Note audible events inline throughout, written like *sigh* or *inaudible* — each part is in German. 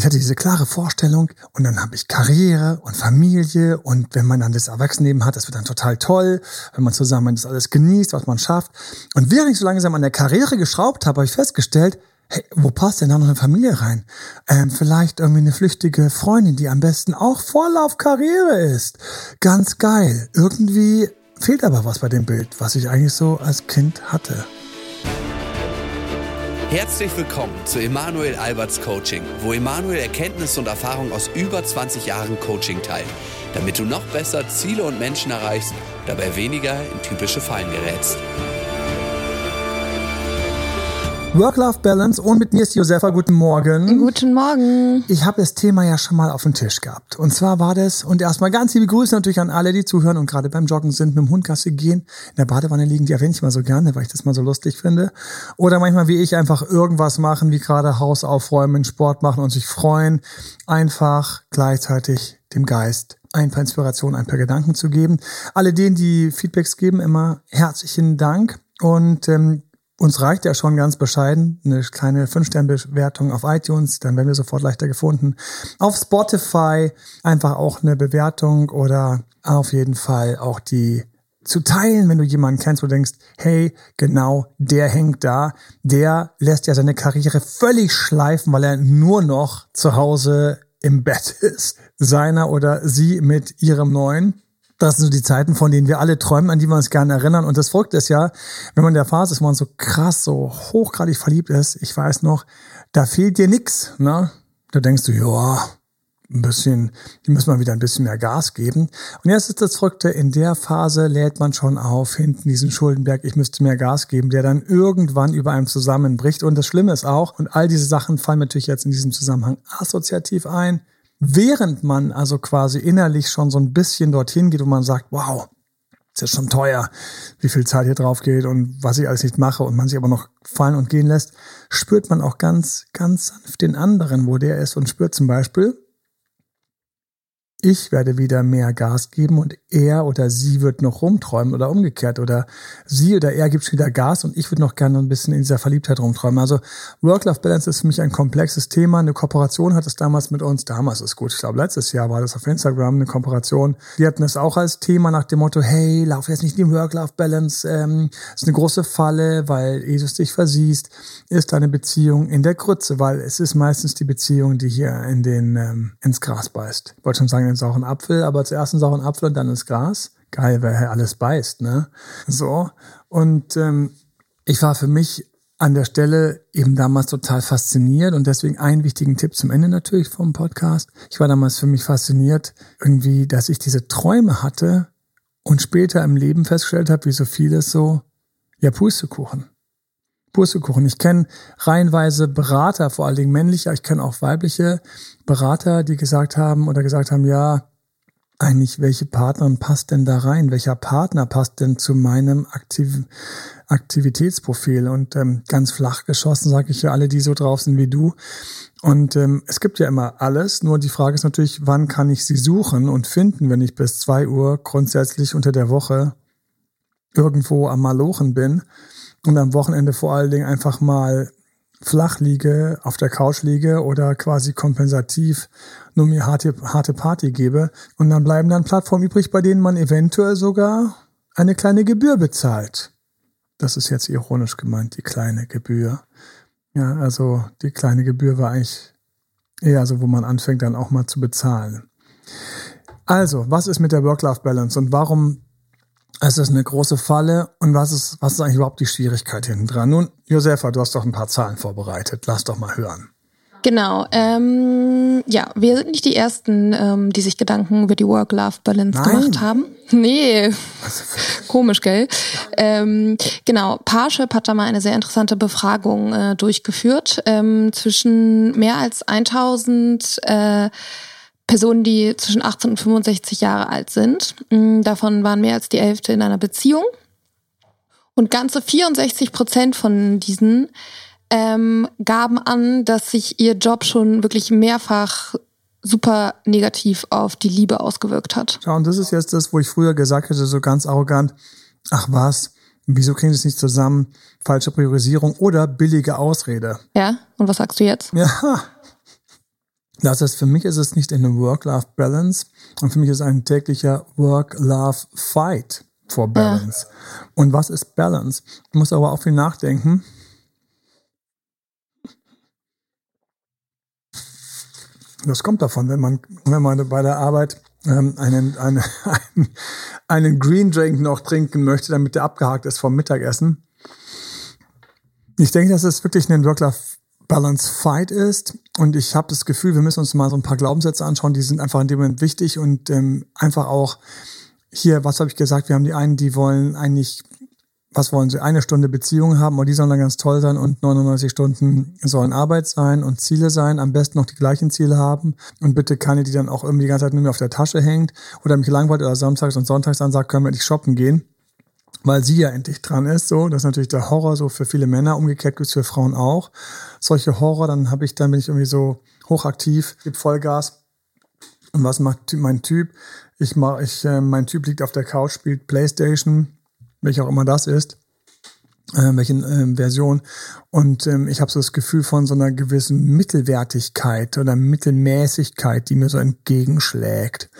Ich hatte diese klare Vorstellung und dann habe ich Karriere und Familie und wenn man dann das Erwachsenenleben hat, das wird dann total toll, wenn man zusammen das alles genießt, was man schafft. Und während ich so langsam an der Karriere geschraubt habe, habe ich festgestellt, hey, wo passt denn da noch eine Familie rein? Ähm, vielleicht irgendwie eine flüchtige Freundin, die am besten auch voll Karriere ist. Ganz geil. Irgendwie fehlt aber was bei dem Bild, was ich eigentlich so als Kind hatte. Herzlich willkommen zu Emanuel Alberts Coaching, wo Emanuel Erkenntnisse und Erfahrung aus über 20 Jahren Coaching teilt, damit du noch besser Ziele und Menschen erreichst, dabei weniger in typische Fallen gerätst. Work-Life-Balance und mit mir ist Josefa. Guten Morgen. Guten Morgen. Ich habe das Thema ja schon mal auf dem Tisch gehabt. Und zwar war das, und erstmal ganz liebe Grüße natürlich an alle, die zuhören und gerade beim Joggen sind, mit dem Hundgasse gehen, in der Badewanne liegen, die erwähne ich mal so gerne, weil ich das mal so lustig finde. Oder manchmal wie ich einfach irgendwas machen, wie gerade Haus aufräumen, Sport machen und sich freuen, einfach gleichzeitig dem Geist ein paar Inspirationen, ein paar Gedanken zu geben. Alle denen, die Feedbacks geben, immer herzlichen Dank. Und ähm, uns reicht ja schon ganz bescheiden eine kleine 5-Sterne-Bewertung auf iTunes, dann werden wir sofort leichter gefunden. Auf Spotify einfach auch eine Bewertung oder auf jeden Fall auch die zu teilen, wenn du jemanden kennst, wo du denkst, hey, genau, der hängt da, der lässt ja seine Karriere völlig schleifen, weil er nur noch zu Hause im Bett *laughs* ist, seiner oder sie mit ihrem neuen. Das sind so die Zeiten, von denen wir alle träumen, an die wir uns gerne erinnern. Und das Folgt ist ja, wenn man in der Phase ist, wo man so krass, so hochgradig verliebt ist, ich weiß noch, da fehlt dir nix, ne? Da denkst du, ja, ein bisschen, die müssen wir wieder ein bisschen mehr Gas geben. Und jetzt ist das Verrückte, in der Phase lädt man schon auf, hinten diesen Schuldenberg, ich müsste mehr Gas geben, der dann irgendwann über einem zusammenbricht. Und das Schlimme ist auch, und all diese Sachen fallen natürlich jetzt in diesem Zusammenhang assoziativ ein, während man also quasi innerlich schon so ein bisschen dorthin geht und man sagt, wow, ist ja schon teuer, wie viel Zeit hier drauf geht und was ich alles nicht mache und man sich aber noch fallen und gehen lässt, spürt man auch ganz, ganz sanft den anderen, wo der ist und spürt zum Beispiel, ich werde wieder mehr Gas geben und er oder sie wird noch rumträumen oder umgekehrt oder sie oder er gibt wieder Gas und ich würde noch gerne ein bisschen in dieser Verliebtheit rumträumen. Also Work-Life-Balance ist für mich ein komplexes Thema. Eine Kooperation hat es damals mit uns, damals ist gut, ich glaube letztes Jahr war das auf Instagram eine Kooperation. Die hatten es auch als Thema nach dem Motto, hey, lauf jetzt nicht in die Work-Life-Balance, ähm, ist eine große Falle, weil Jesus dich versiehst, ist deine Beziehung in der Krütze, weil es ist meistens die Beziehung, die hier in den ähm, ins Gras beißt. Ich wollte schon sagen, den sauren Apfel, aber zuerst einen sauren Apfel und dann ins Gras. Geil, hier alles beißt, ne? So. Und ähm, ich war für mich an der Stelle eben damals total fasziniert und deswegen einen wichtigen Tipp zum Ende natürlich vom Podcast. Ich war damals für mich fasziniert, irgendwie, dass ich diese Träume hatte und später im Leben festgestellt habe, wie so vieles so, ja, Pustekuchen. Pustekuchen. Ich kenne reihenweise Berater, vor allen Dingen männliche, ich kenne auch weibliche Berater, die gesagt haben oder gesagt haben, ja, eigentlich, welche Partnerin passt denn da rein? Welcher Partner passt denn zu meinem Aktiv Aktivitätsprofil? Und ähm, ganz flach geschossen sage ich ja alle, die so drauf sind wie du. Und ähm, es gibt ja immer alles, nur die Frage ist natürlich, wann kann ich sie suchen und finden, wenn ich bis zwei Uhr grundsätzlich unter der Woche irgendwo am Malochen bin und am Wochenende vor allen Dingen einfach mal flach liege, auf der Couch liege oder quasi kompensativ nur mir harte, harte Party gebe. Und dann bleiben dann Plattformen übrig, bei denen man eventuell sogar eine kleine Gebühr bezahlt. Das ist jetzt ironisch gemeint, die kleine Gebühr. Ja, also die kleine Gebühr war eigentlich eher so, wo man anfängt dann auch mal zu bezahlen. Also, was ist mit der Work-Life-Balance und warum es ist eine große Falle. Und was ist, was ist eigentlich überhaupt die Schwierigkeit hinten dran? Nun, Josefa, du hast doch ein paar Zahlen vorbereitet. Lass doch mal hören. Genau. Ähm, ja, wir sind nicht die Ersten, ähm, die sich Gedanken über die Work-Life-Balance gemacht haben. *laughs* Nee, komisch, gell? Ähm, genau, Parship hat da mal eine sehr interessante Befragung äh, durchgeführt. Ähm, zwischen mehr als 1000 äh, Personen, die zwischen 18 und 65 Jahre alt sind. Mm, davon waren mehr als die Hälfte in einer Beziehung. Und ganze 64 Prozent von diesen ähm, gaben an, dass sich ihr Job schon wirklich mehrfach super negativ auf die Liebe ausgewirkt hat. Ja, und das ist jetzt das, wo ich früher gesagt hätte, so ganz arrogant, ach was, wieso kriegen sie es nicht zusammen? Falsche Priorisierung oder billige Ausrede. Ja, und was sagst du jetzt? Ja, Das heißt, für mich ist es nicht eine Work-Life-Balance und für mich ist es ein täglicher Work-Life-Fight for Balance. Ja. Und was ist Balance? Ich muss aber auch viel nachdenken. Das kommt davon, wenn man, wenn man bei der Arbeit ähm, einen, eine, einen, einen Green Drink noch trinken möchte, damit der abgehakt ist vom Mittagessen. Ich denke, dass es wirklich ein Work-Life-Balance-Fight ist. Und ich habe das Gefühl, wir müssen uns mal so ein paar Glaubenssätze anschauen, die sind einfach in dem Moment wichtig und ähm, einfach auch hier, was habe ich gesagt? Wir haben die einen, die wollen eigentlich, was wollen sie? Eine Stunde Beziehung haben und die sollen dann ganz toll sein und 99 Stunden sollen Arbeit sein und Ziele sein. Am besten noch die gleichen Ziele haben und bitte keine, die dann auch irgendwie die ganze Zeit nur mehr auf der Tasche hängt oder mich langweilt oder samstags und sonntags dann sagt, können wir nicht shoppen gehen weil sie ja endlich dran ist. So, das ist natürlich der Horror so für viele Männer. Umgekehrt gibt's für Frauen auch solche Horror. Dann habe ich, dann bin ich irgendwie so hochaktiv, gebe Vollgas. Und was macht mein Typ? Ich mach, ich, äh, mein Typ liegt auf der Couch, spielt Playstation, welche auch immer das ist, äh, welche äh, Version. Und ähm, ich habe so das Gefühl von so einer gewissen Mittelwertigkeit oder Mittelmäßigkeit, die mir so entgegenschlägt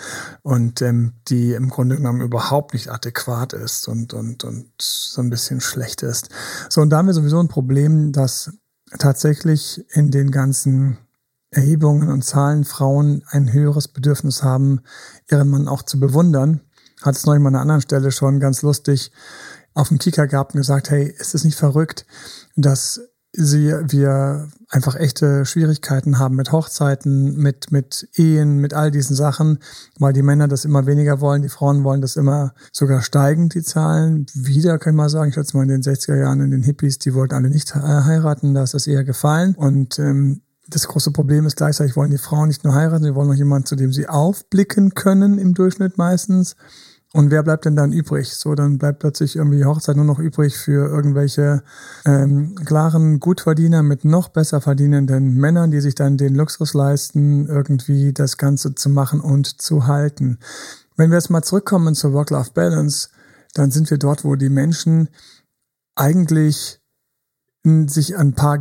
und ähm, die im Grunde genommen überhaupt nicht adäquat ist und, und, und so ein bisschen schlecht ist. So, und da haben wir sowieso ein Problem, dass tatsächlich in den ganzen Erhebungen und Zahlen Frauen ein höheres Bedürfnis haben, ihren Mann auch zu bewundern. Hat es neulich mal an einer anderen Stelle schon ganz lustig auf dem Kicker gehabt und gesagt, hey, ist es nicht verrückt, dass sie, wir einfach echte Schwierigkeiten haben mit Hochzeiten, mit, mit Ehen, mit all diesen Sachen, weil die Männer das immer weniger wollen, die Frauen wollen das immer sogar steigen, die Zahlen. Wieder kann man sagen, ich hatte mal in den 60er Jahren in den Hippies, die wollten alle nicht heiraten, da ist das eher gefallen. Und ähm, das große Problem ist gleichzeitig, wollen die Frauen nicht nur heiraten, sie wollen noch jemanden, zu dem sie aufblicken können im Durchschnitt meistens. Und wer bleibt denn dann übrig? So, dann bleibt plötzlich irgendwie Hochzeit nur noch übrig für irgendwelche ähm, klaren Gutverdiener mit noch besser verdienenden Männern, die sich dann den Luxus leisten, irgendwie das Ganze zu machen und zu halten. Wenn wir jetzt mal zurückkommen zur Work-Life-Balance, dann sind wir dort, wo die Menschen eigentlich sich ein paar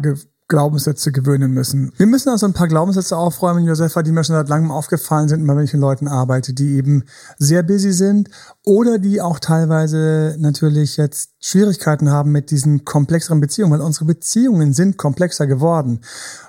Glaubenssätze gewöhnen müssen. Wir müssen also ein paar Glaubenssätze aufräumen, Josefa, die mir schon seit langem aufgefallen sind, ich mit Leuten arbeite, die eben sehr busy sind oder die auch teilweise natürlich jetzt Schwierigkeiten haben mit diesen komplexeren Beziehungen, weil unsere Beziehungen sind komplexer geworden.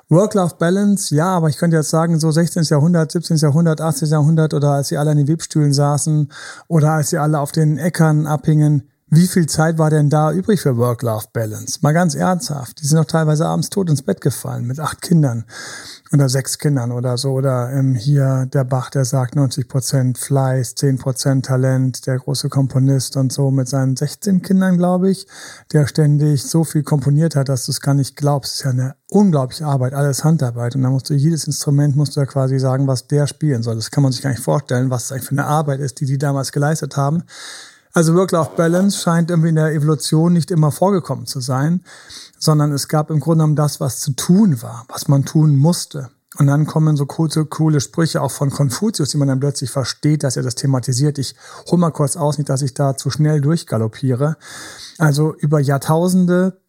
Work-Life-Balance, ja, aber ich könnte jetzt sagen, so 16. Jahrhundert, 17. Jahrhundert, 18. Jahrhundert oder als sie alle an den Webstühlen saßen oder als sie alle auf den Äckern abhingen, wie viel Zeit war denn da übrig für Work-Life-Balance? Mal ganz ernsthaft. Die sind doch teilweise abends tot ins Bett gefallen mit acht Kindern oder sechs Kindern oder so. Oder ähm, hier der Bach, der sagt 90 Prozent Fleiß, 10 Prozent Talent, der große Komponist und so mit seinen 16 Kindern, glaube ich, der ständig so viel komponiert hat, dass du es gar nicht glaubst. Ist ja eine unglaubliche Arbeit, alles Handarbeit. Und da musst du jedes Instrument, musst du ja quasi sagen, was der spielen soll. Das kann man sich gar nicht vorstellen, was das eigentlich für eine Arbeit ist, die die damals geleistet haben. Also Work-Life-Balance scheint irgendwie in der Evolution nicht immer vorgekommen zu sein, sondern es gab im Grunde genommen das, was zu tun war, was man tun musste. Und dann kommen so coole, coole Sprüche auch von Konfuzius, die man dann plötzlich versteht, dass er das thematisiert. Ich hol mal kurz aus, nicht, dass ich da zu schnell durchgaloppiere. Also über Jahrtausende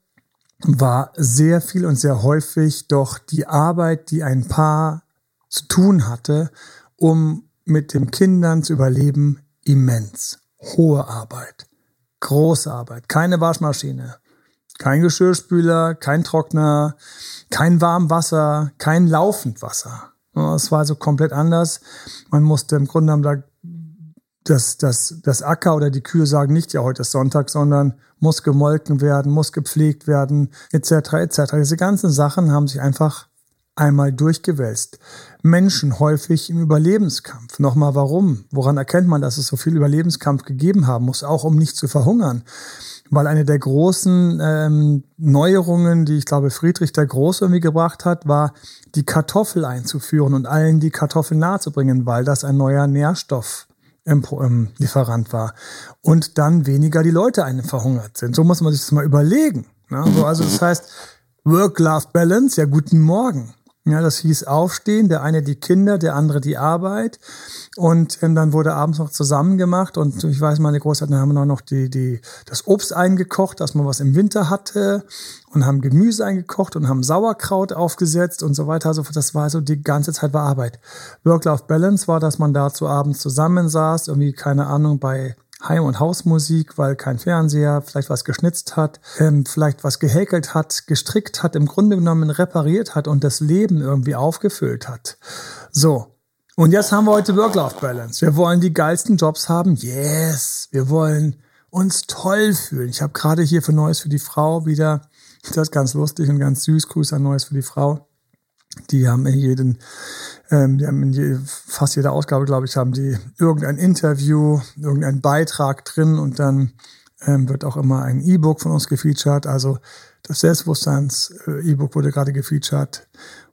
war sehr viel und sehr häufig doch die Arbeit, die ein Paar zu tun hatte, um mit den Kindern zu überleben, immens hohe Arbeit, große Arbeit, keine Waschmaschine, kein Geschirrspüler, kein Trockner, kein Warmwasser, kein Laufendwasser. Es war so komplett anders. Man musste im Grunde genommen da das, das, das Acker oder die Kühe sagen nicht, ja, heute ist Sonntag, sondern muss gemolken werden, muss gepflegt werden, etc., etc. Diese ganzen Sachen haben sich einfach einmal durchgewälzt. Menschen häufig im Überlebenskampf. Nochmal warum? Woran erkennt man, dass es so viel Überlebenskampf gegeben haben muss, auch um nicht zu verhungern? Weil eine der großen ähm, Neuerungen, die ich glaube Friedrich der Große irgendwie gebracht hat, war die Kartoffel einzuführen und allen die Kartoffel nahezubringen, weil das ein neuer Nährstoff Lieferant war. Und dann weniger die Leute einem verhungert sind. So muss man sich das mal überlegen. Ne? also das heißt, Work-Life-Balance, ja guten Morgen. Ja, das hieß Aufstehen, der eine die Kinder, der andere die Arbeit. Und ähm, dann wurde abends noch zusammen gemacht. Und ich weiß, meine Großeltern haben noch die, die, das Obst eingekocht, dass man was im Winter hatte. Und haben Gemüse eingekocht und haben Sauerkraut aufgesetzt und so weiter. Also das war so die ganze Zeit war Arbeit. Work-Life-Balance war, dass man dazu abends zusammensaß, irgendwie, keine Ahnung, bei Heim- und Hausmusik, weil kein Fernseher, vielleicht was geschnitzt hat, ähm, vielleicht was gehäkelt hat, gestrickt hat, im Grunde genommen repariert hat und das Leben irgendwie aufgefüllt hat. So. Und jetzt haben wir heute Work-Life-Balance. Wir wollen die geilsten Jobs haben. Yes. Wir wollen uns toll fühlen. Ich habe gerade hier für Neues für die Frau wieder, das ist ganz lustig und ganz süß, Grüße an Neues für die Frau. Die haben jeden ähm, die haben in je, fast jeder Ausgabe, glaube ich, haben die irgendein Interview, irgendein Beitrag drin und dann ähm, wird auch immer ein E-Book von uns gefeatured. Also das Selbstbewusstseins-E-Book wurde gerade gefeatured.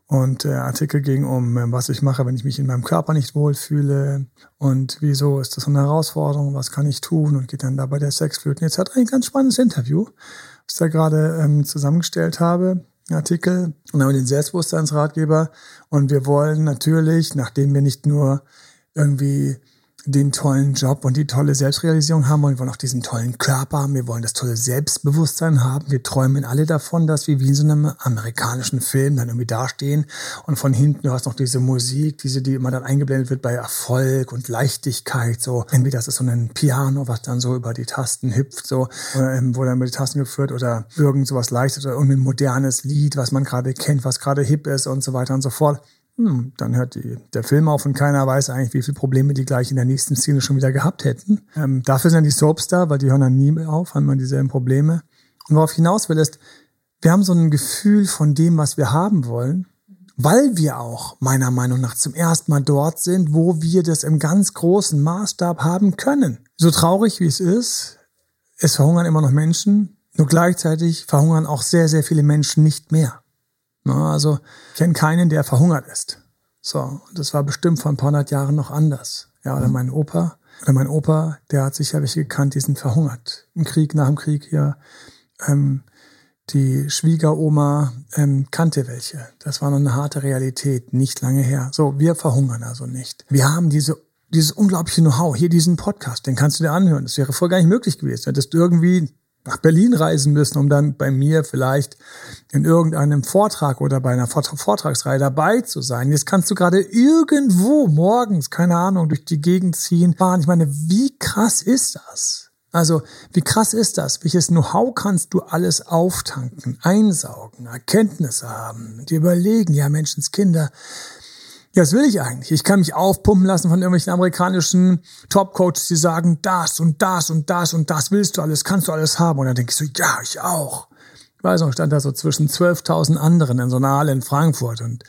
Und der Artikel ging um, ähm, was ich mache, wenn ich mich in meinem Körper nicht wohlfühle und wieso ist das eine Herausforderung, was kann ich tun und geht dann dabei der Sexflöten. Jetzt hat ein ganz spannendes Interview, was ich da gerade ähm, zusammengestellt habe. Artikel und haben den Selbstbewusstseinsratgeber. Und wir wollen natürlich, nachdem wir nicht nur irgendwie den tollen Job und die tolle Selbstrealisierung haben wollen. Wir wollen auch diesen tollen Körper haben. Wir wollen das tolle Selbstbewusstsein haben. Wir träumen alle davon, dass wir wie in so einem amerikanischen Film dann irgendwie dastehen und von hinten du hast noch diese Musik, diese, die immer dann eingeblendet wird bei Erfolg und Leichtigkeit. So entweder das ist so ein Piano, was dann so über die Tasten hüpft, so ähm, wo dann über die Tasten geführt oder irgend sowas Leichtes oder irgendein modernes Lied, was man gerade kennt, was gerade hip ist und so weiter und so fort hm, dann hört die, der Film auf und keiner weiß eigentlich, wie viele Probleme die gleich in der nächsten Szene schon wieder gehabt hätten. Ähm, dafür sind die Soaps da, weil die hören dann nie mehr auf, haben immer dieselben Probleme. Und worauf ich hinaus will, ist, wir haben so ein Gefühl von dem, was wir haben wollen, weil wir auch meiner Meinung nach zum ersten Mal dort sind, wo wir das im ganz großen Maßstab haben können. So traurig wie es ist, es verhungern immer noch Menschen, nur gleichzeitig verhungern auch sehr, sehr viele Menschen nicht mehr. Also ich kenne keinen, der verhungert ist. So, das war bestimmt vor ein paar hundert Jahren noch anders. Ja, oder mein Opa, oder mein Opa, der hat sicher welche gekannt, die sind verhungert. Im Krieg, nach dem Krieg hier. Ähm, die Schwiegeroma ähm, kannte welche. Das war noch eine harte Realität, nicht lange her. So, wir verhungern also nicht. Wir haben diese dieses unglaubliche Know-how, hier diesen Podcast, den kannst du dir anhören. Das wäre vorher gar nicht möglich gewesen. Hättest du irgendwie nach Berlin reisen müssen, um dann bei mir vielleicht in irgendeinem Vortrag oder bei einer Vortragsreihe dabei zu sein. Jetzt kannst du gerade irgendwo morgens, keine Ahnung, durch die Gegend ziehen, fahren. Ich meine, wie krass ist das? Also, wie krass ist das? Welches Know-how kannst du alles auftanken, einsaugen, Erkenntnisse haben, dir überlegen, ja, Menschenskinder, ja, was will ich eigentlich? Ich kann mich aufpumpen lassen von irgendwelchen amerikanischen Top-Coaches, die sagen, das und das und das und das willst du alles, kannst du alles haben. Und dann denke ich so, ja, ich auch. Ich weiß noch, stand da so zwischen 12.000 anderen in so einer Halle in Frankfurt und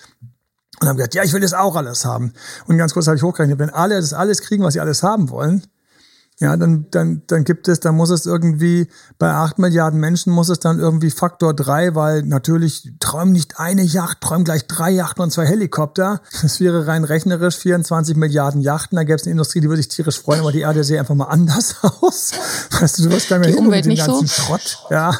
und haben gesagt, ja, ich will das auch alles haben. Und ganz kurz habe ich hochgerechnet, wenn alle das alles kriegen, was sie alles haben wollen, ja, dann, dann, dann gibt es, dann muss es irgendwie, bei acht Milliarden Menschen muss es dann irgendwie Faktor drei, weil natürlich träumen nicht eine Yacht, träumen gleich drei Yachten und zwei Helikopter. Das wäre rein rechnerisch 24 Milliarden Yachten. Da gäbe es eine Industrie, die würde sich tierisch freuen, aber die Erde sähe einfach mal anders *laughs* aus. Weißt du, du wirst gar nicht mit dem ganzen so. Schrott. Ja.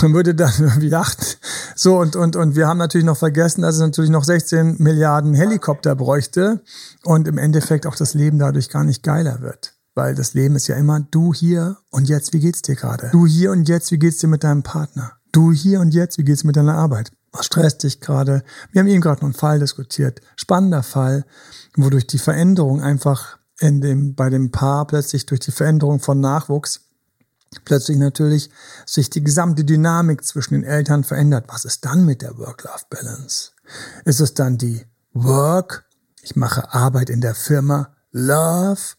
Man würde dann irgendwie Yachten. So, und, und, und wir haben natürlich noch vergessen, dass es natürlich noch 16 Milliarden Helikopter bräuchte und im Endeffekt auch das Leben dadurch gar nicht geiler wird. Weil das Leben ist ja immer du hier und jetzt, wie geht's dir gerade? Du hier und jetzt, wie geht's dir mit deinem Partner? Du hier und jetzt, wie geht's mit deiner Arbeit? Was stresst dich gerade? Wir haben eben gerade noch einen Fall diskutiert. Spannender Fall, wodurch die Veränderung einfach in dem, bei dem Paar plötzlich durch die Veränderung von Nachwuchs plötzlich natürlich sich die gesamte Dynamik zwischen den Eltern verändert. Was ist dann mit der Work-Life-Balance? Ist es dann die Work? Ich mache Arbeit in der Firma. Love?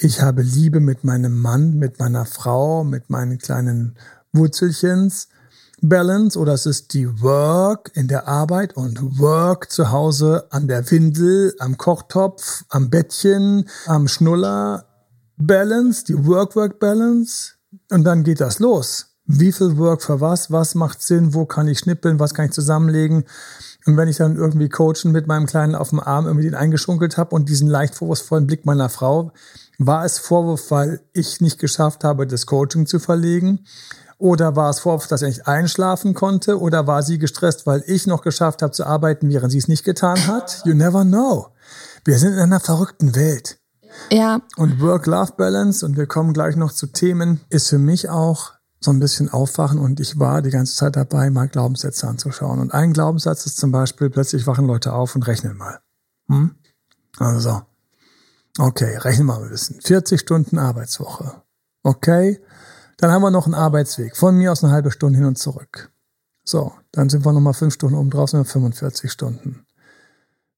Ich habe Liebe mit meinem Mann, mit meiner Frau, mit meinen kleinen Wurzelchens. Balance oder es ist die Work in der Arbeit und Work zu Hause an der Windel, am Kochtopf, am Bettchen, am Schnuller. Balance, die Work-Work-Balance. Und dann geht das los. Wie viel Work für was? Was macht Sinn? Wo kann ich schnippeln? Was kann ich zusammenlegen? Und wenn ich dann irgendwie coachen mit meinem Kleinen auf dem Arm irgendwie den eingeschunkelt habe und diesen leicht vorwurfsvollen Blick meiner Frau, war es Vorwurf, weil ich nicht geschafft habe, das Coaching zu verlegen? Oder war es Vorwurf, dass er nicht einschlafen konnte? Oder war sie gestresst, weil ich noch geschafft habe zu arbeiten, während sie es nicht getan hat? You never know. Wir sind in einer verrückten Welt. Ja. Und Work-Life-Balance, und wir kommen gleich noch zu Themen, ist für mich auch so ein bisschen aufwachen und ich war die ganze Zeit dabei, mal Glaubenssätze anzuschauen. Und ein Glaubenssatz ist zum Beispiel, plötzlich wachen Leute auf und rechnen mal. Hm? Also so. Okay, rechnen wir mal ein bisschen. 40 Stunden Arbeitswoche. Okay, dann haben wir noch einen Arbeitsweg. Von mir aus eine halbe Stunde hin und zurück. So, dann sind wir nochmal fünf Stunden oben drauf, sind wir 45 Stunden.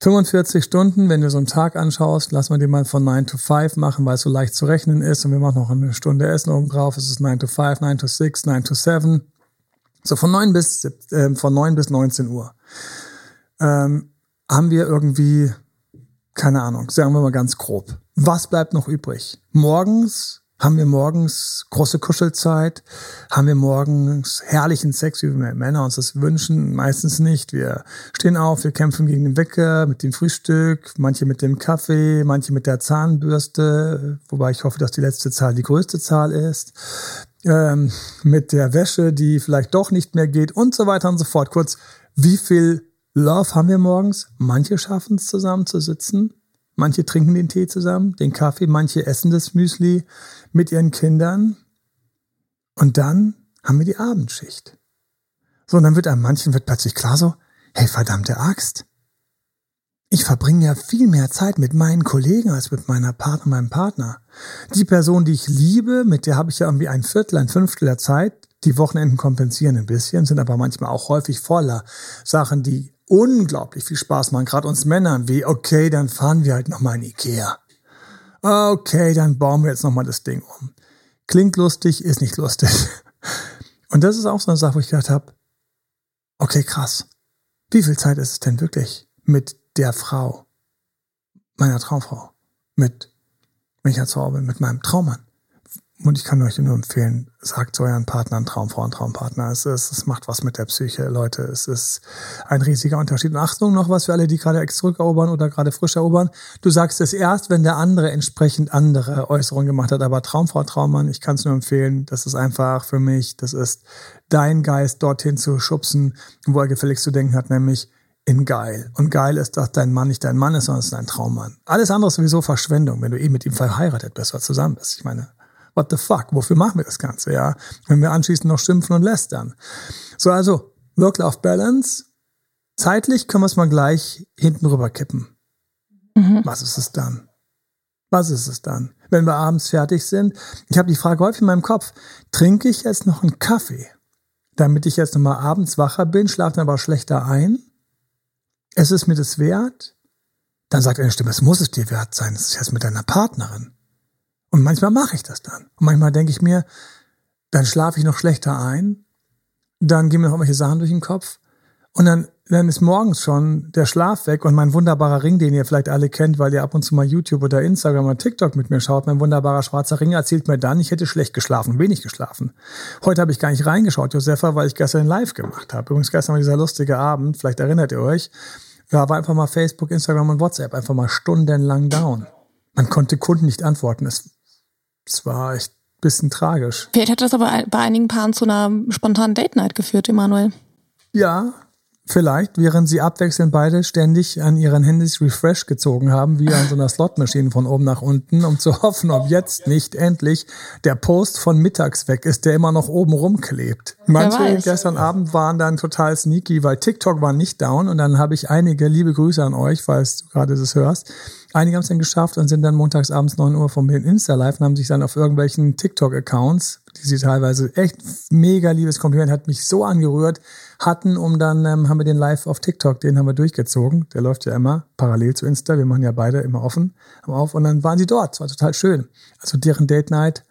45 Stunden, wenn du so einen Tag anschaust, lass mal den mal von 9 to 5 machen, weil es so leicht zu rechnen ist und wir machen noch eine Stunde Essen oben drauf. Es ist 9 to 5, 9 to 6, 9 to 7. So von 9 bis, äh, von 9 bis 19 Uhr. Ähm, haben wir irgendwie, keine Ahnung, sagen wir mal ganz grob. Was bleibt noch übrig? Morgens haben wir morgens große Kuschelzeit? Haben wir morgens herrlichen Sex, wie wir Männer uns das wünschen? Meistens nicht. Wir stehen auf, wir kämpfen gegen den Wecker, mit dem Frühstück, manche mit dem Kaffee, manche mit der Zahnbürste, wobei ich hoffe, dass die letzte Zahl die größte Zahl ist. Ähm, mit der Wäsche, die vielleicht doch nicht mehr geht und so weiter und so fort. Kurz, wie viel Love haben wir morgens? Manche schaffen es zusammen zu sitzen, Manche trinken den Tee zusammen, den Kaffee, manche essen das Müsli mit ihren Kindern. Und dann haben wir die Abendschicht. So, und dann wird einem manchen wird plötzlich klar so, hey, verdammte Axt. Ich verbringe ja viel mehr Zeit mit meinen Kollegen als mit meiner Partner, meinem Partner. Die Person, die ich liebe, mit der habe ich ja irgendwie ein Viertel, ein Fünftel der Zeit. Die Wochenenden kompensieren ein bisschen, sind aber manchmal auch häufig voller Sachen, die unglaublich viel Spaß machen, gerade uns Männern, wie, okay, dann fahren wir halt nochmal in Ikea. Okay, dann bauen wir jetzt nochmal das Ding um. Klingt lustig, ist nicht lustig. *laughs* Und das ist auch so eine Sache, wo ich gedacht habe, okay, krass. Wie viel Zeit ist es denn wirklich mit der Frau, meiner Traumfrau, mit, wenn ich Frau bin, mit meinem Traummann? Und ich kann euch nur empfehlen, sagt zu euren Partnern Traumfrau und Traumpartner. Es, ist, es macht was mit der Psyche, Leute. Es ist ein riesiger Unterschied. Und Achtung, noch was für alle, die gerade ex zurückerobern oder gerade frisch erobern. Du sagst es erst, wenn der andere entsprechend andere Äußerungen gemacht hat. Aber Traumfrau, Traummann, ich kann es nur empfehlen. Das ist einfach für mich, das ist dein Geist dorthin zu schubsen, wo er gefälligst zu denken hat, nämlich in geil. Und geil ist, dass dein Mann nicht dein Mann ist, sondern es ist dein Traummann. Alles andere ist sowieso Verschwendung, wenn du eh mit ihm verheiratet bist oder zusammen bist. Ich meine, what the fuck, wofür machen wir das Ganze, ja? Wenn wir anschließend noch schimpfen und lästern. So, also, Work-Life-Balance. Zeitlich können wir es mal gleich hinten rüber kippen. Mhm. Was ist es dann? Was ist es dann? Wenn wir abends fertig sind, ich habe die Frage häufig in meinem Kopf, trinke ich jetzt noch einen Kaffee, damit ich jetzt nochmal abends wacher bin, schlafe dann aber schlechter ein? Es ist mir das wert? Dann sagt eine Stimme, es muss es dir wert sein, es ist jetzt mit deiner Partnerin. Und manchmal mache ich das dann. Und manchmal denke ich mir, dann schlafe ich noch schlechter ein, dann gehen mir noch irgendwelche Sachen durch den Kopf und dann, dann ist morgens schon der Schlaf weg und mein wunderbarer Ring, den ihr vielleicht alle kennt, weil ihr ab und zu mal YouTube oder Instagram oder TikTok mit mir schaut, mein wunderbarer schwarzer Ring erzählt mir dann, ich hätte schlecht geschlafen, wenig geschlafen. Heute habe ich gar nicht reingeschaut, Josefa, weil ich gestern live gemacht habe. Übrigens gestern war dieser lustige Abend, vielleicht erinnert ihr euch. Ja, war einfach mal Facebook, Instagram und WhatsApp einfach mal stundenlang down. Man konnte Kunden nicht antworten. Es es war echt ein bisschen tragisch. Vielleicht hat das aber bei einigen Paaren zu einer spontanen Date Night geführt, Emanuel. Ja, Vielleicht, während sie abwechselnd beide ständig an ihren Handys Refresh gezogen haben, wie an so einer Slotmaschine von oben nach unten, um zu hoffen, ob jetzt nicht endlich der Post von mittags weg ist, der immer noch oben rumklebt. Manche gestern Abend waren dann total sneaky, weil TikTok war nicht down und dann habe ich einige liebe Grüße an euch, falls du gerade das hörst. Einige haben es dann geschafft und sind dann montags abends 9 Uhr vom Insta-Live und haben sich dann auf irgendwelchen TikTok-Accounts, die sie teilweise echt mega liebes Kompliment, hat mich so angerührt, hatten, um dann ähm, haben wir den live auf TikTok, den haben wir durchgezogen. Der läuft ja immer parallel zu Insta. Wir machen ja beide immer offen, auf und dann waren sie dort. Es war total schön. Also deren Date Night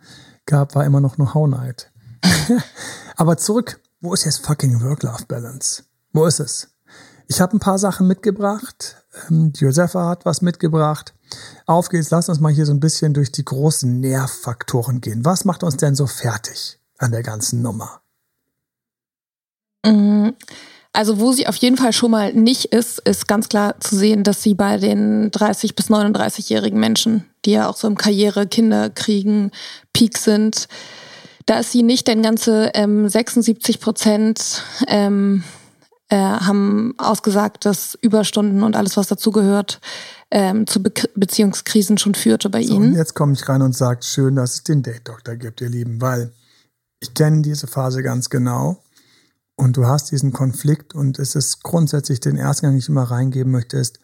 gab, war immer noch nur How Night. *laughs* Aber zurück, wo ist jetzt fucking Work-Life-Balance? Wo ist es? Ich habe ein paar Sachen mitgebracht. Ähm, Josefa hat was mitgebracht. Auf geht's, lass uns mal hier so ein bisschen durch die großen Nervfaktoren gehen. Was macht uns denn so fertig an der ganzen Nummer? Mm, also wo sie auf jeden Fall schon mal nicht ist, ist ganz klar zu sehen, dass sie bei den 30 bis 39-jährigen Menschen, die ja auch so im Karriere, Kinder kriegen, Peak sind, Da ist sie nicht, denn ganze ähm, 76 Prozent ähm, äh, haben ausgesagt, dass Überstunden und alles, was dazugehört, ähm, zu Be Beziehungskrisen schon führte bei so, ihnen. Und jetzt komme ich rein und sage, schön, dass es den Date-Doktor gibt, ihr Lieben, weil ich kenne diese Phase ganz genau. Und du hast diesen Konflikt und es ist grundsätzlich den ersten Gang, den ich immer reingeben möchte, ist,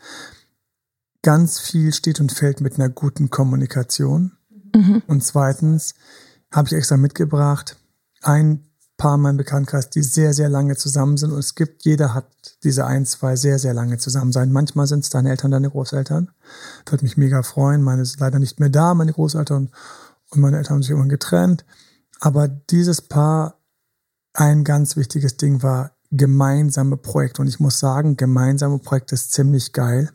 ganz viel steht und fällt mit einer guten Kommunikation. Mhm. Und zweitens habe ich extra mitgebracht, ein paar in meinem Bekanntenkreis, die sehr, sehr lange zusammen sind. Und es gibt, jeder hat diese ein, zwei sehr, sehr lange zusammen sein. Manchmal sind es deine Eltern, deine Großeltern. Würde mich mega freuen. Meine sind leider nicht mehr da, meine Großeltern und meine Eltern haben sich irgendwann getrennt. Aber dieses Paar, ein ganz wichtiges Ding war gemeinsame Projekte. Und ich muss sagen, gemeinsame Projekte ist ziemlich geil,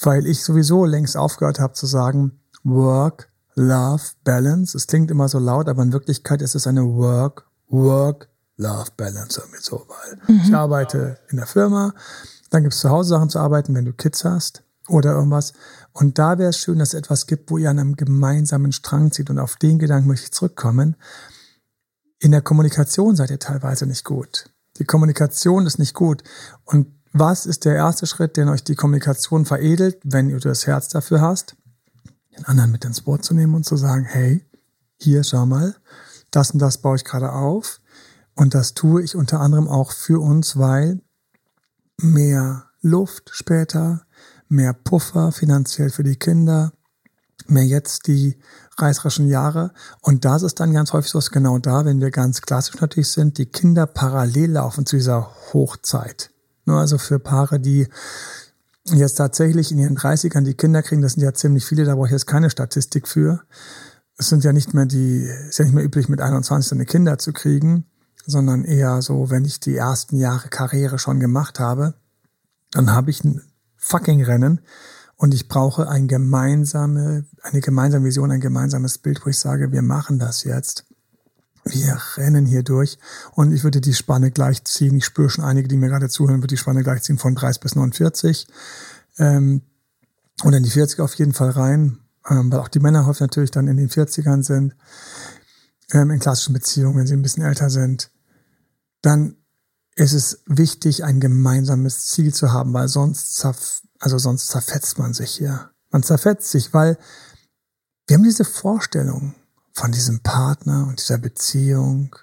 weil ich sowieso längst aufgehört habe zu sagen, Work, Love, Balance. Es klingt immer so laut, aber in Wirklichkeit ist es eine Work, Work, Love, Balance mit so, weil mhm. ich arbeite in der Firma, dann gibt es zu Hause Sachen zu arbeiten, wenn du Kids hast oder irgendwas. Und da wäre es schön, dass es etwas gibt, wo ihr an einem gemeinsamen Strang zieht. Und auf den Gedanken möchte ich zurückkommen. In der Kommunikation seid ihr teilweise nicht gut. Die Kommunikation ist nicht gut. Und was ist der erste Schritt, den euch die Kommunikation veredelt, wenn ihr das Herz dafür hast? Den anderen mit ins Boot zu nehmen und zu sagen, hey, hier, schau mal, das und das baue ich gerade auf. Und das tue ich unter anderem auch für uns, weil mehr Luft später, mehr Puffer finanziell für die Kinder, mehr jetzt die reißerischen Jahre. Und das ist dann ganz häufig so, dass genau da, wenn wir ganz klassisch natürlich sind, die Kinder parallel laufen zu dieser Hochzeit. Nur also für Paare, die jetzt tatsächlich in ihren 30ern die Kinder kriegen, das sind ja ziemlich viele, da brauche ich jetzt keine Statistik für. Es sind ja nicht mehr die, ist ja nicht mehr üblich, mit 21 seine Kinder zu kriegen, sondern eher so, wenn ich die ersten Jahre Karriere schon gemacht habe, dann habe ich ein fucking Rennen und ich brauche ein gemeinsame, eine gemeinsame Vision, ein gemeinsames Bild, wo ich sage, wir machen das jetzt. Wir rennen hier durch und ich würde die Spanne gleich ziehen. Ich spüre schon einige, die mir gerade zuhören, würde die Spanne gleich ziehen von 30 bis 49 ähm, und in die 40 auf jeden Fall rein, ähm, weil auch die Männer häufig natürlich dann in den 40ern sind, ähm, in klassischen Beziehungen, wenn sie ein bisschen älter sind. Dann ist es wichtig, ein gemeinsames Ziel zu haben, weil sonst, zerf also sonst zerfetzt man sich hier. Man zerfetzt sich, weil wir haben diese Vorstellung von diesem Partner und dieser Beziehung,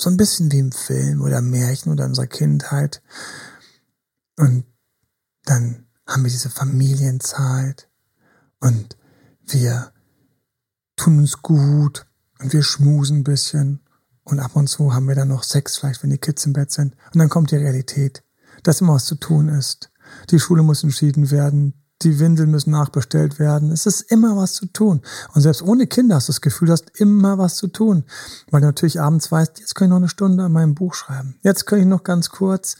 so ein bisschen wie im Film oder Märchen oder in unserer Kindheit. Und dann haben wir diese Familienzeit und wir tun uns gut und wir schmusen ein bisschen und ab und zu haben wir dann noch Sex, vielleicht wenn die Kids im Bett sind. Und dann kommt die Realität, dass immer was zu tun ist. Die Schule muss entschieden werden, die Windeln müssen nachbestellt werden. Es ist immer was zu tun. Und selbst ohne Kinder hast du das Gefühl, du hast immer was zu tun. Weil du natürlich abends weißt, jetzt kann ich noch eine Stunde an meinem Buch schreiben. Jetzt kann ich noch ganz kurz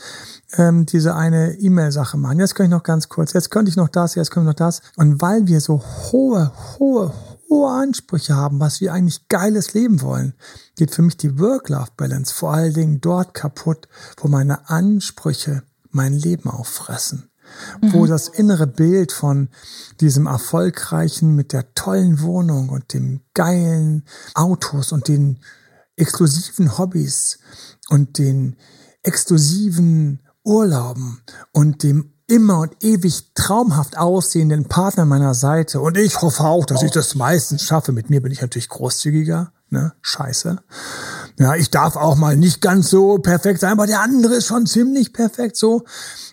ähm, diese eine E-Mail-Sache machen. Jetzt kann ich noch ganz kurz. Jetzt könnte ich noch das, jetzt könnte ich noch das. Und weil wir so hohe, hohe, hohe Ansprüche haben, was wir eigentlich geiles Leben wollen, geht für mich die Work-Life-Balance vor allen Dingen dort kaputt, wo meine Ansprüche mein Leben auffressen. Mhm. Wo das innere Bild von diesem erfolgreichen mit der tollen Wohnung und dem geilen Autos und den exklusiven Hobbys und den exklusiven Urlauben und dem immer und ewig traumhaft aussehenden Partner meiner Seite. Und ich hoffe auch, dass ich das meistens schaffe. Mit mir bin ich natürlich großzügiger. Ne? Scheiße. Ja, ich darf auch mal nicht ganz so perfekt sein, aber der andere ist schon ziemlich perfekt so.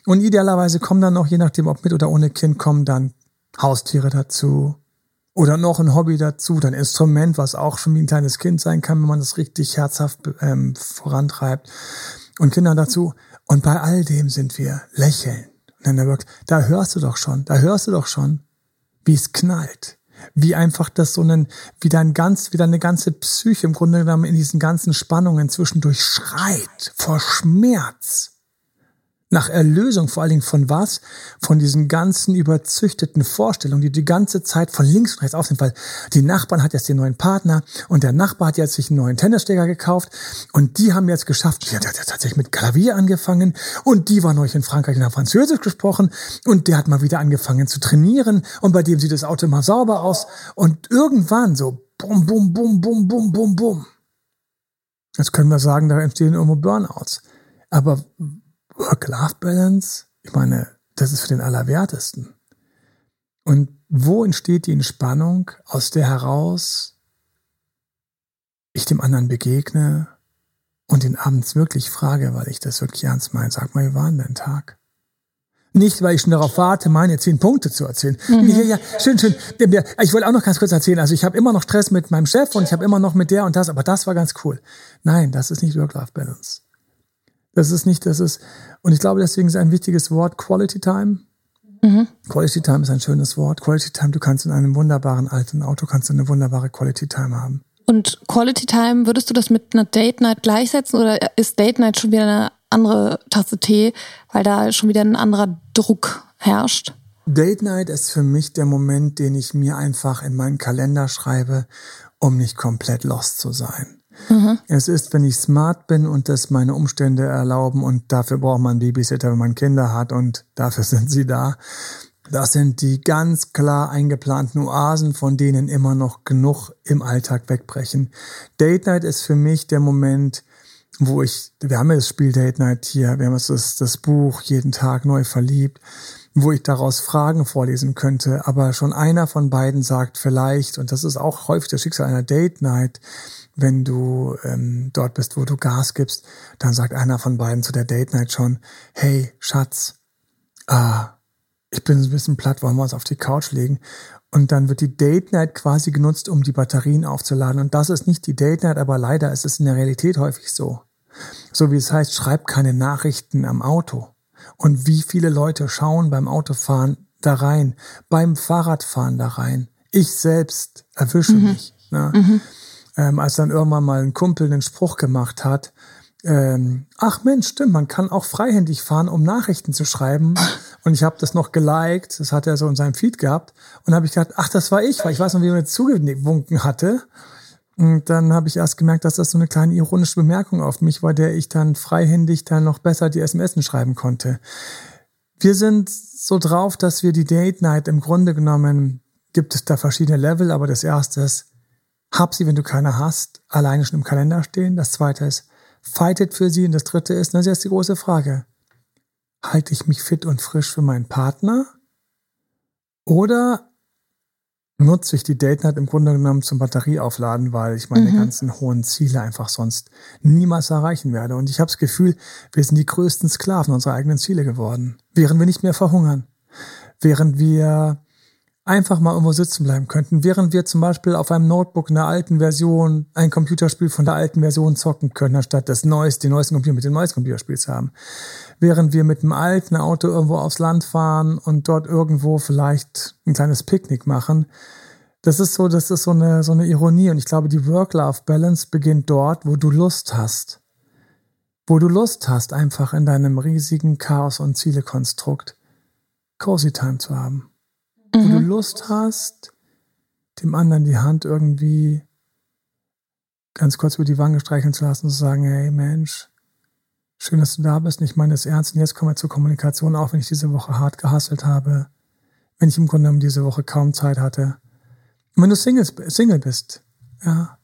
Und idealerweise kommen dann noch, je nachdem, ob mit oder ohne Kind, kommen dann Haustiere dazu. Oder noch ein Hobby dazu, dann Instrument, was auch schon wie ein kleines Kind sein kann, wenn man das richtig herzhaft ähm, vorantreibt. Und Kinder dazu. Und bei all dem sind wir lächeln da hörst du doch schon, da hörst du doch schon, wie es knallt. Wie einfach das so ein, wie dein ganz, wie deine ganze Psyche im Grunde genommen in diesen ganzen Spannungen zwischendurch schreit vor Schmerz nach Erlösung vor allen Dingen von was? Von diesen ganzen überzüchteten Vorstellungen, die die ganze Zeit von links und rechts aufnehmen, weil die Nachbarn hat jetzt den neuen Partner und der Nachbar hat jetzt sich einen neuen Tennissteger gekauft und die haben jetzt geschafft, der hat ja tatsächlich mit Klavier angefangen und die war neulich in Frankreich haben Französisch gesprochen und der hat mal wieder angefangen zu trainieren und bei dem sieht das Auto mal sauber aus und irgendwann so bum, bum, bum, bum, bum, bum, bum Jetzt können wir sagen, da entstehen irgendwo Burnouts. Aber Work-Life-Balance, ich meine, das ist für den Allerwertesten. Und wo entsteht die Entspannung, aus der heraus ich dem anderen begegne und ihn abends wirklich frage, weil ich das wirklich ernst meine, sag mal, wie war denn dein Tag? Nicht, weil ich schon darauf warte, meine zehn Punkte zu erzählen. Mhm. Ja, ja, schön, schön. Ich wollte auch noch ganz kurz erzählen. Also ich habe immer noch Stress mit meinem Chef und ich habe immer noch mit der und das, aber das war ganz cool. Nein, das ist nicht Work-Life-Balance. Das ist nicht, das ist, und ich glaube, deswegen ist ein wichtiges Wort Quality Time. Mhm. Quality Time ist ein schönes Wort. Quality Time, du kannst in einem wunderbaren alten Auto kannst du eine wunderbare Quality Time haben. Und Quality Time, würdest du das mit einer Date Night gleichsetzen oder ist Date Night schon wieder eine andere Tasse Tee, weil da schon wieder ein anderer Druck herrscht? Date Night ist für mich der Moment, den ich mir einfach in meinen Kalender schreibe, um nicht komplett lost zu sein. Mhm. Es ist, wenn ich smart bin und das meine Umstände erlauben und dafür braucht man Babysitter, wenn man Kinder hat und dafür *laughs* sind sie da. Das sind die ganz klar eingeplanten Oasen, von denen immer noch genug im Alltag wegbrechen. Date Night ist für mich der Moment, wo ich, wir haben ja das Spiel Date Night hier, wir haben das, das Buch jeden Tag neu verliebt, wo ich daraus Fragen vorlesen könnte, aber schon einer von beiden sagt vielleicht, und das ist auch häufig das Schicksal einer Date Night, wenn du ähm, dort bist, wo du Gas gibst, dann sagt einer von beiden zu der Date Night schon, hey Schatz, ah, ich bin ein bisschen platt, wollen wir uns auf die Couch legen? Und dann wird die Date Night quasi genutzt, um die Batterien aufzuladen. Und das ist nicht die Date Night, aber leider ist es in der Realität häufig so. So wie es heißt, schreib keine Nachrichten am Auto. Und wie viele Leute schauen beim Autofahren da rein, beim Fahrradfahren da rein. Ich selbst erwische mhm. mich. Ne? Mhm. Ähm, als dann irgendwann mal ein Kumpel einen Spruch gemacht hat, ähm, ach Mensch, stimmt, man kann auch freihändig fahren, um Nachrichten zu schreiben. Und ich habe das noch geliked, das hat er so in seinem Feed gehabt. Und habe ich gedacht, ach, das war ich, weil ich weiß noch, wie mir zugewunken hatte. Und dann habe ich erst gemerkt, dass das so eine kleine ironische Bemerkung auf mich war, der ich dann freihändig dann noch besser die SMS schreiben konnte. Wir sind so drauf, dass wir die Date Night im Grunde genommen gibt es da verschiedene Level, aber das erste ist, hab sie, wenn du keine hast, alleine schon im Kalender stehen. Das zweite ist, fightet für sie. Und das dritte ist, das ist die große Frage. Halte ich mich fit und frisch für meinen Partner? Oder nutze ich die Date Night im Grunde genommen zum Batterieaufladen, weil ich meine mhm. ganzen hohen Ziele einfach sonst niemals erreichen werde. Und ich habe das Gefühl, wir sind die größten Sklaven unserer eigenen Ziele geworden. Während wir nicht mehr verhungern. Während wir einfach mal irgendwo sitzen bleiben könnten, während wir zum Beispiel auf einem Notebook in der alten Version ein Computerspiel von der alten Version zocken können, anstatt das neueste, den neuesten Computer mit dem neuesten Computerspiel zu haben. Während wir mit einem alten Auto irgendwo aufs Land fahren und dort irgendwo vielleicht ein kleines Picknick machen. Das ist so, das ist so eine, so eine Ironie. Und ich glaube, die Work-Life-Balance beginnt dort, wo du Lust hast. Wo du Lust hast, einfach in deinem riesigen Chaos- und Zielekonstrukt Cozy Time zu haben wo du mhm. Lust hast, dem anderen die Hand irgendwie ganz kurz über die Wange streicheln zu lassen und zu sagen, hey Mensch, schön, dass du da bist. Ich meine es ernst. Und jetzt kommen wir zur Kommunikation, auch wenn ich diese Woche hart gehasselt habe, wenn ich im Grunde genommen diese Woche kaum Zeit hatte. Und wenn du Single, Single bist, ja,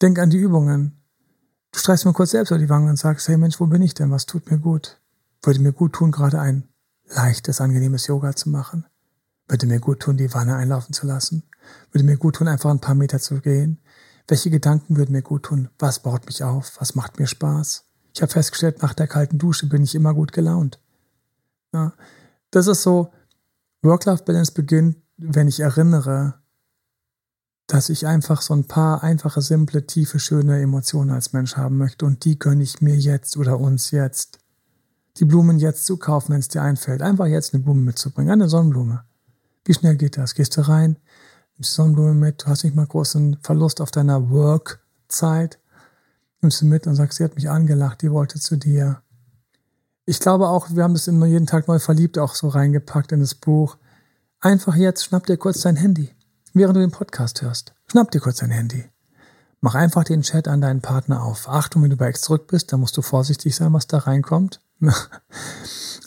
denk an die Übungen. Du streichst mir kurz selbst über die Wange und sagst, hey Mensch, wo bin ich denn? Was tut mir gut? Würde mir gut tun, gerade ein leichtes, angenehmes Yoga zu machen. Würde mir gut tun, die Wanne einlaufen zu lassen? Würde mir gut tun, einfach ein paar Meter zu gehen? Welche Gedanken würden mir gut tun? Was baut mich auf? Was macht mir Spaß? Ich habe festgestellt, nach der kalten Dusche bin ich immer gut gelaunt. Ja, das ist so, Work-Life-Balance beginnt, wenn ich erinnere, dass ich einfach so ein paar einfache, simple, tiefe, schöne Emotionen als Mensch haben möchte und die gönne ich mir jetzt oder uns jetzt. Die Blumen jetzt zu kaufen, wenn es dir einfällt. Einfach jetzt eine Blume mitzubringen, eine Sonnenblume. Wie schnell geht das? Gehst du rein, nimmst Sonnenblume mit, du hast nicht mal großen Verlust auf deiner Work-Zeit, nimmst du mit und sagst, sie hat mich angelacht, die wollte zu dir. Ich glaube auch, wir haben das immer jeden Tag neu verliebt auch so reingepackt in das Buch. Einfach jetzt, schnapp dir kurz dein Handy, während du den Podcast hörst. Schnapp dir kurz dein Handy. Mach einfach den Chat an deinen Partner auf. Achtung, wenn du bei Ex zurück bist, dann musst du vorsichtig sein, was da reinkommt. *laughs*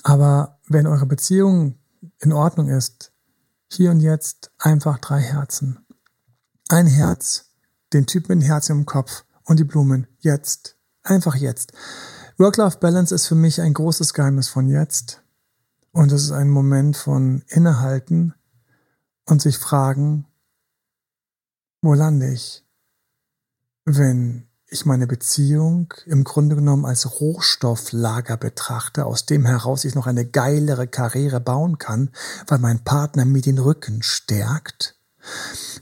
Aber wenn eure Beziehung in Ordnung ist, hier und jetzt einfach drei Herzen. Ein Herz, den Typ mit dem Herz im Kopf und die Blumen jetzt Einfach jetzt. Work-Life-Balance ist für mich ein großes Geheimnis von jetzt. Und es ist ein Moment von Innehalten und sich fragen, wo lande ich, wenn ich meine Beziehung im Grunde genommen als Rohstofflager betrachte, aus dem heraus ich noch eine geilere Karriere bauen kann, weil mein Partner mir den Rücken stärkt,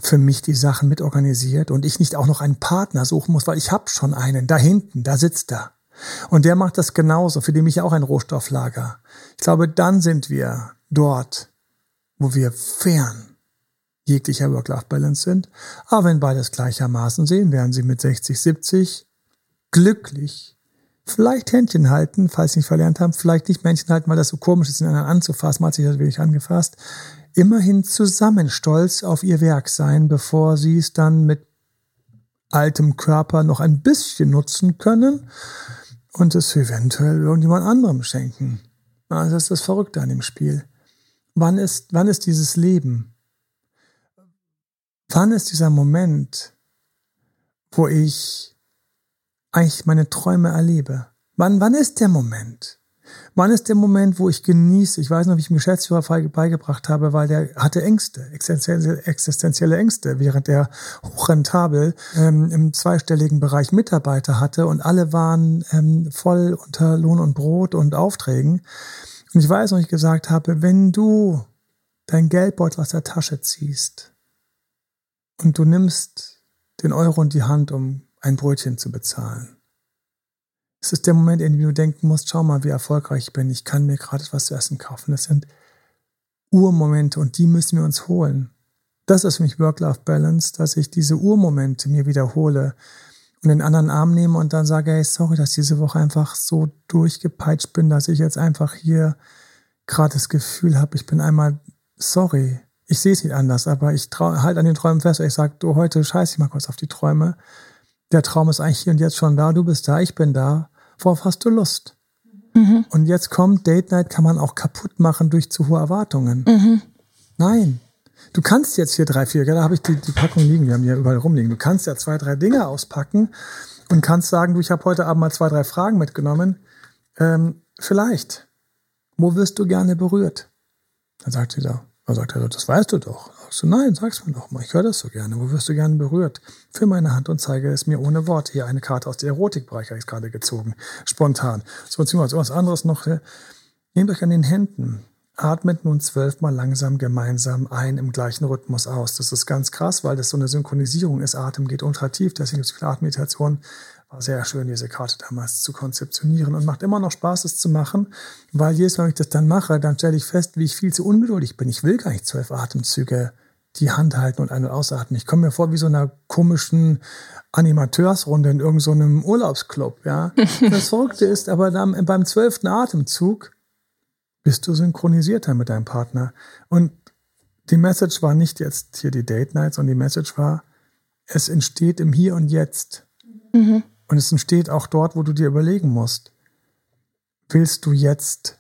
für mich die Sachen mitorganisiert und ich nicht auch noch einen Partner suchen muss, weil ich habe schon einen, da hinten, da sitzt er. Und der macht das genauso, für den ich auch ein Rohstofflager. Ich glaube, dann sind wir dort, wo wir fern jeglicher Work-Life-Balance sind. Aber wenn beides gleichermaßen sehen, werden sie mit 60, 70 glücklich. Vielleicht Händchen halten, falls sie nicht verlernt haben, vielleicht nicht Männchen halten, weil das so komisch ist, den anderen anzufassen, man hat sich das wirklich angefasst. Immerhin zusammen stolz auf ihr Werk sein, bevor sie es dann mit altem Körper noch ein bisschen nutzen können und es eventuell irgendjemand anderem schenken. Also das ist das Verrückte an dem Spiel. Wann ist, wann ist dieses Leben? Wann ist dieser Moment, wo ich eigentlich meine Träume erlebe? Wann, wann ist der Moment? Wann ist der Moment, wo ich genieße? Ich weiß noch, wie ich dem Geschäftsführer beigebracht habe, weil der hatte Ängste, existenzielle, Ängste, während er hochrentabel ähm, im zweistelligen Bereich Mitarbeiter hatte und alle waren ähm, voll unter Lohn und Brot und Aufträgen. Und ich weiß noch, ich gesagt habe, wenn du dein Geldbeutel aus der Tasche ziehst und du nimmst den Euro in die Hand, um ein Brötchen zu bezahlen. Es ist der Moment, in dem du denken musst, schau mal, wie erfolgreich ich bin, ich kann mir gerade etwas zu essen kaufen. Das sind Urmomente und die müssen wir uns holen. Das ist für mich Work-Life-Balance, dass ich diese Urmomente mir wiederhole und den anderen Arm nehme und dann sage, hey, sorry, dass diese Woche einfach so durchgepeitscht bin, dass ich jetzt einfach hier gerade das Gefühl habe, ich bin einmal sorry ich sehe es nicht anders, aber ich halte an den Träumen fest. Ich sage, du, heute scheiße ich mal kurz auf die Träume. Der Traum ist eigentlich hier und jetzt schon da. Du bist da, ich bin da. Worauf hast du Lust? Mhm. Und jetzt kommt, Date Night kann man auch kaputt machen durch zu hohe Erwartungen. Mhm. Nein. Du kannst jetzt hier drei, vier, da habe ich die, die Packung liegen, wir haben die ja überall rumliegen. Du kannst ja zwei, drei Dinge auspacken und kannst sagen, du, ich habe heute Abend mal zwei, drei Fragen mitgenommen. Ähm, vielleicht. Wo wirst du gerne berührt? Dann sagt sie da, dann sagt er, das weißt du doch. Sagst du, nein, sag's mir doch mal, ich höre das so gerne. Wo wirst du gerne berührt? Für meine Hand und zeige es mir ohne Worte. Hier eine Karte aus dem Erotikbereich habe ich gerade gezogen. Spontan. So, beziehungsweise was anderes noch. Nehmt euch an den Händen. Atmet nun zwölfmal langsam gemeinsam ein im gleichen Rhythmus aus. Das ist ganz krass, weil das so eine Synchronisierung ist. Atem geht ultra tief, deswegen gibt es viele Atemmeditationen. War sehr schön, diese Karte damals zu konzeptionieren und macht immer noch Spaß, es zu machen, weil jedes Mal, wenn ich das dann mache, dann stelle ich fest, wie ich viel zu ungeduldig bin. Ich will gar nicht zwölf Atemzüge die Hand halten und ein- und ausatmen. Ich komme mir vor wie so einer komischen Animateursrunde in irgendeinem so Urlaubsclub, ja. *laughs* Das Verrückte ist aber dann beim zwölften Atemzug bist du synchronisierter mit deinem Partner. Und die Message war nicht jetzt hier die Date Night, sondern die Message war, es entsteht im Hier und Jetzt. Mhm. Und es entsteht auch dort, wo du dir überlegen musst, willst du jetzt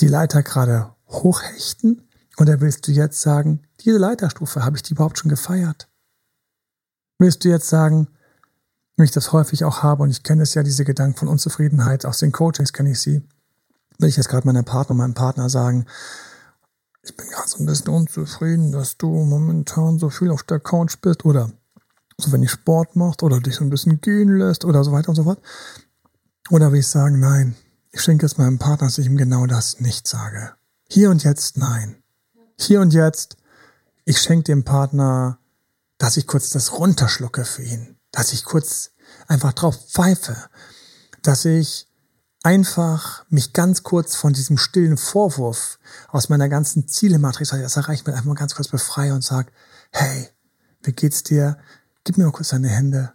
die Leiter gerade hochhechten oder willst du jetzt sagen, diese Leiterstufe, habe ich die überhaupt schon gefeiert? Willst du jetzt sagen, wenn ich das häufig auch habe und ich kenne es ja, diese Gedanken von Unzufriedenheit, aus den Coachings kenne ich sie, will ich jetzt gerade meiner Partner, meinem Partner sagen, ich bin gerade so ein bisschen unzufrieden, dass du momentan so viel auf der Couch bist oder so wenn ich Sport machst oder dich so ein bisschen gehen lässt oder so weiter und so fort. Oder will ich sagen, nein, ich schenke es meinem Partner, dass ich ihm genau das nicht sage. Hier und jetzt nein. Hier und jetzt, ich schenke dem Partner, dass ich kurz das runterschlucke für ihn. Dass ich kurz einfach drauf pfeife. Dass ich einfach mich ganz kurz von diesem stillen Vorwurf aus meiner ganzen Zielematrix, das erreicht mir einfach mal ganz kurz befreie und sage, hey, wie geht's dir? Gib mir kurz deine Hände.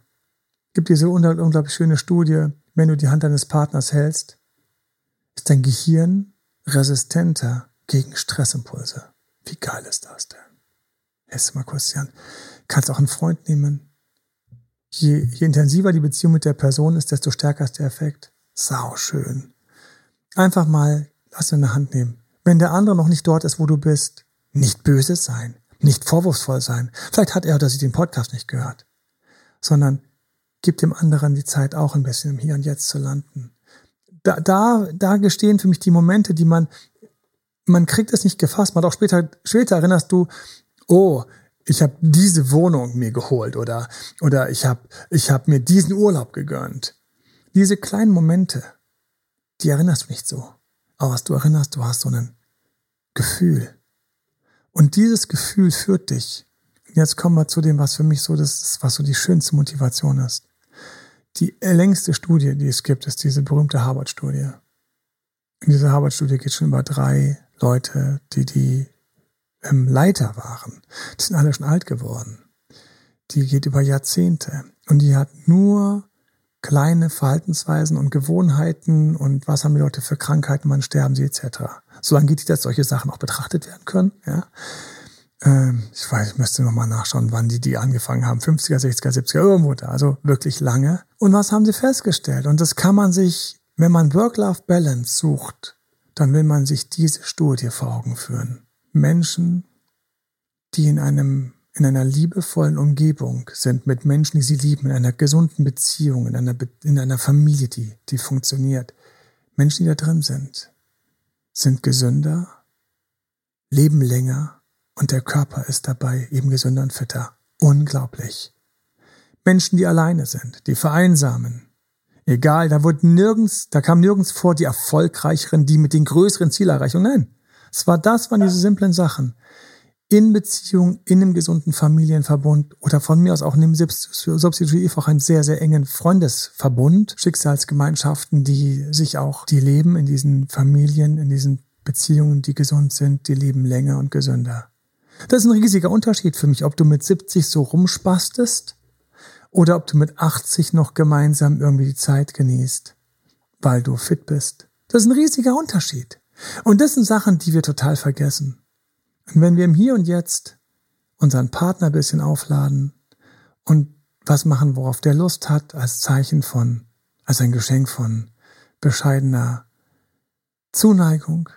Gib dir so unglaublich schöne Studie, wenn du die Hand deines Partners hältst, ist dein Gehirn resistenter gegen Stressimpulse. Wie geil ist das denn? Hältst du mal kurz die Hand. Kannst auch einen Freund nehmen. Je, je intensiver die Beziehung mit der Person ist, desto stärker ist der Effekt. Sau schön. Einfach mal, lass dir eine Hand nehmen. Wenn der andere noch nicht dort ist, wo du bist, nicht böse sein nicht vorwurfsvoll sein. Vielleicht hat er oder sie den Podcast nicht gehört, sondern gib dem anderen die Zeit, auch ein bisschen im Hier und Jetzt zu landen. Da, da, da gestehen für mich die Momente, die man, man kriegt es nicht gefasst. Man hat auch später, später erinnerst du, oh, ich habe diese Wohnung mir geholt oder, oder ich habe ich hab mir diesen Urlaub gegönnt. Diese kleinen Momente, die erinnerst du nicht so. Aber was du erinnerst, du hast so ein Gefühl. Und dieses Gefühl führt dich. Jetzt kommen wir zu dem, was für mich so das, was so die schönste Motivation ist. Die längste Studie, die es gibt, ist diese berühmte Harvard-Studie. In dieser Harvard-Studie geht schon über drei Leute, die die ähm, Leiter waren. Die sind alle schon alt geworden. Die geht über Jahrzehnte. Und die hat nur kleine Verhaltensweisen und Gewohnheiten und was haben die Leute für Krankheiten, wann sterben sie etc. Solange geht die, dass solche Sachen auch betrachtet werden können. Ja. Ähm, ich weiß, ich müsste nochmal nachschauen, wann die die angefangen haben. 50er, 60er, 70er, irgendwo da. Also wirklich lange. Und was haben sie festgestellt? Und das kann man sich, wenn man Work-Life-Balance sucht, dann will man sich diese Studie vor Augen führen. Menschen, die in einem in einer liebevollen Umgebung sind mit Menschen, die sie lieben, in einer gesunden Beziehung, in einer, Be in einer Familie, die, die funktioniert. Menschen, die da drin sind, sind gesünder, leben länger und der Körper ist dabei eben gesünder und fitter. Unglaublich. Menschen, die alleine sind, die vereinsamen. Egal, da wurde nirgends, da kam nirgends vor die erfolgreicheren, die mit den größeren Zielerreichungen. Nein, es war das, waren diese simplen Sachen. In Beziehung, in einem gesunden Familienverbund oder von mir aus auch in einem substitutiv auch einen sehr, sehr engen Freundesverbund, Schicksalsgemeinschaften, die sich auch, die leben in diesen Familien, in diesen Beziehungen, die gesund sind, die leben länger und gesünder. Das ist ein riesiger Unterschied für mich, ob du mit 70 so rumspastest oder ob du mit 80 noch gemeinsam irgendwie die Zeit genießt, weil du fit bist. Das ist ein riesiger Unterschied. Und das sind Sachen, die wir total vergessen. Und wenn wir im Hier und Jetzt unseren Partner ein bisschen aufladen und was machen, worauf der Lust hat, als Zeichen von, als ein Geschenk von bescheidener Zuneigung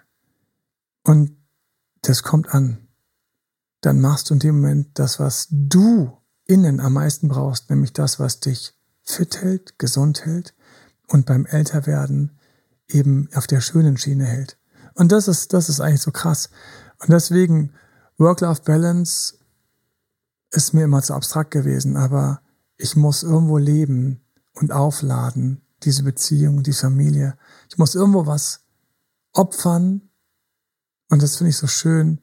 und das kommt an, dann machst du in dem Moment das, was du innen am meisten brauchst, nämlich das, was dich fit hält, gesund hält und beim Älterwerden eben auf der schönen Schiene hält. Und das ist, das ist eigentlich so krass. Und deswegen, Work-Life-Balance ist mir immer zu abstrakt gewesen, aber ich muss irgendwo leben und aufladen, diese Beziehung, die Familie. Ich muss irgendwo was opfern. Und das finde ich so schön.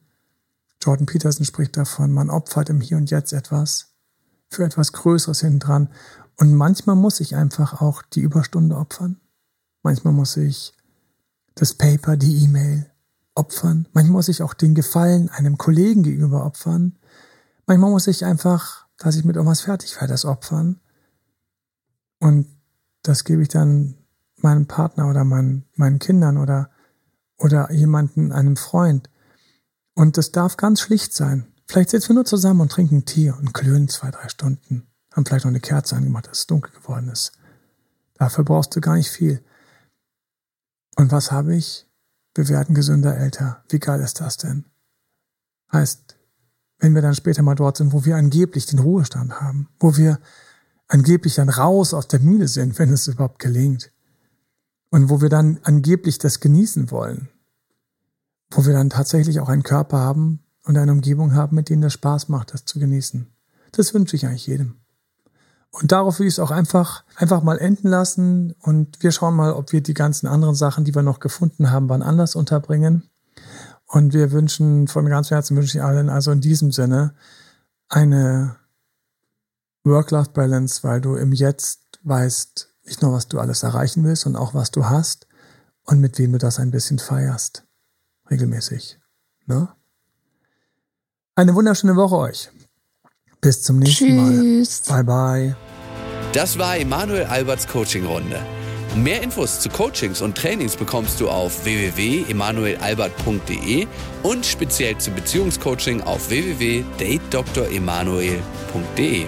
Jordan Peterson spricht davon, man opfert im Hier und Jetzt etwas für etwas Größeres hinten dran. Und manchmal muss ich einfach auch die Überstunde opfern. Manchmal muss ich das Paper, die E-Mail opfern. Manchmal muss ich auch den Gefallen einem Kollegen gegenüber opfern. Manchmal muss ich einfach, dass ich mit irgendwas fertig werde, das opfern. Und das gebe ich dann meinem Partner oder meinen, meinen Kindern oder, oder jemanden, einem Freund. Und das darf ganz schlicht sein. Vielleicht sitzen wir nur zusammen und trinken Tee und klönen zwei, drei Stunden. Haben vielleicht noch eine Kerze angemacht, dass es dunkel geworden ist. Dafür brauchst du gar nicht viel. Und was habe ich? Wir werden gesünder älter. Wie geil ist das denn? Heißt, wenn wir dann später mal dort sind, wo wir angeblich den Ruhestand haben, wo wir angeblich dann raus aus der Mühle sind, wenn es überhaupt gelingt, und wo wir dann angeblich das genießen wollen, wo wir dann tatsächlich auch einen Körper haben und eine Umgebung haben, mit denen das Spaß macht, das zu genießen. Das wünsche ich eigentlich jedem. Und darauf will ich es auch einfach, einfach mal enden lassen. Und wir schauen mal, ob wir die ganzen anderen Sachen, die wir noch gefunden haben, wann anders unterbringen. Und wir wünschen von ganzem Herzen wünsche ich allen also in diesem Sinne eine Work-Life-Balance, weil du im Jetzt weißt, nicht nur, was du alles erreichen willst, sondern auch, was du hast und mit wem du das ein bisschen feierst. Regelmäßig. Ne? Eine wunderschöne Woche euch. Bis zum nächsten Tschüss. Mal. Bye bye. Das war Emanuel Alberts Coaching-Runde. Mehr Infos zu Coachings und Trainings bekommst du auf www.emanuelalbert.de und speziell zu Beziehungscoaching auf www.datedremanuel.de.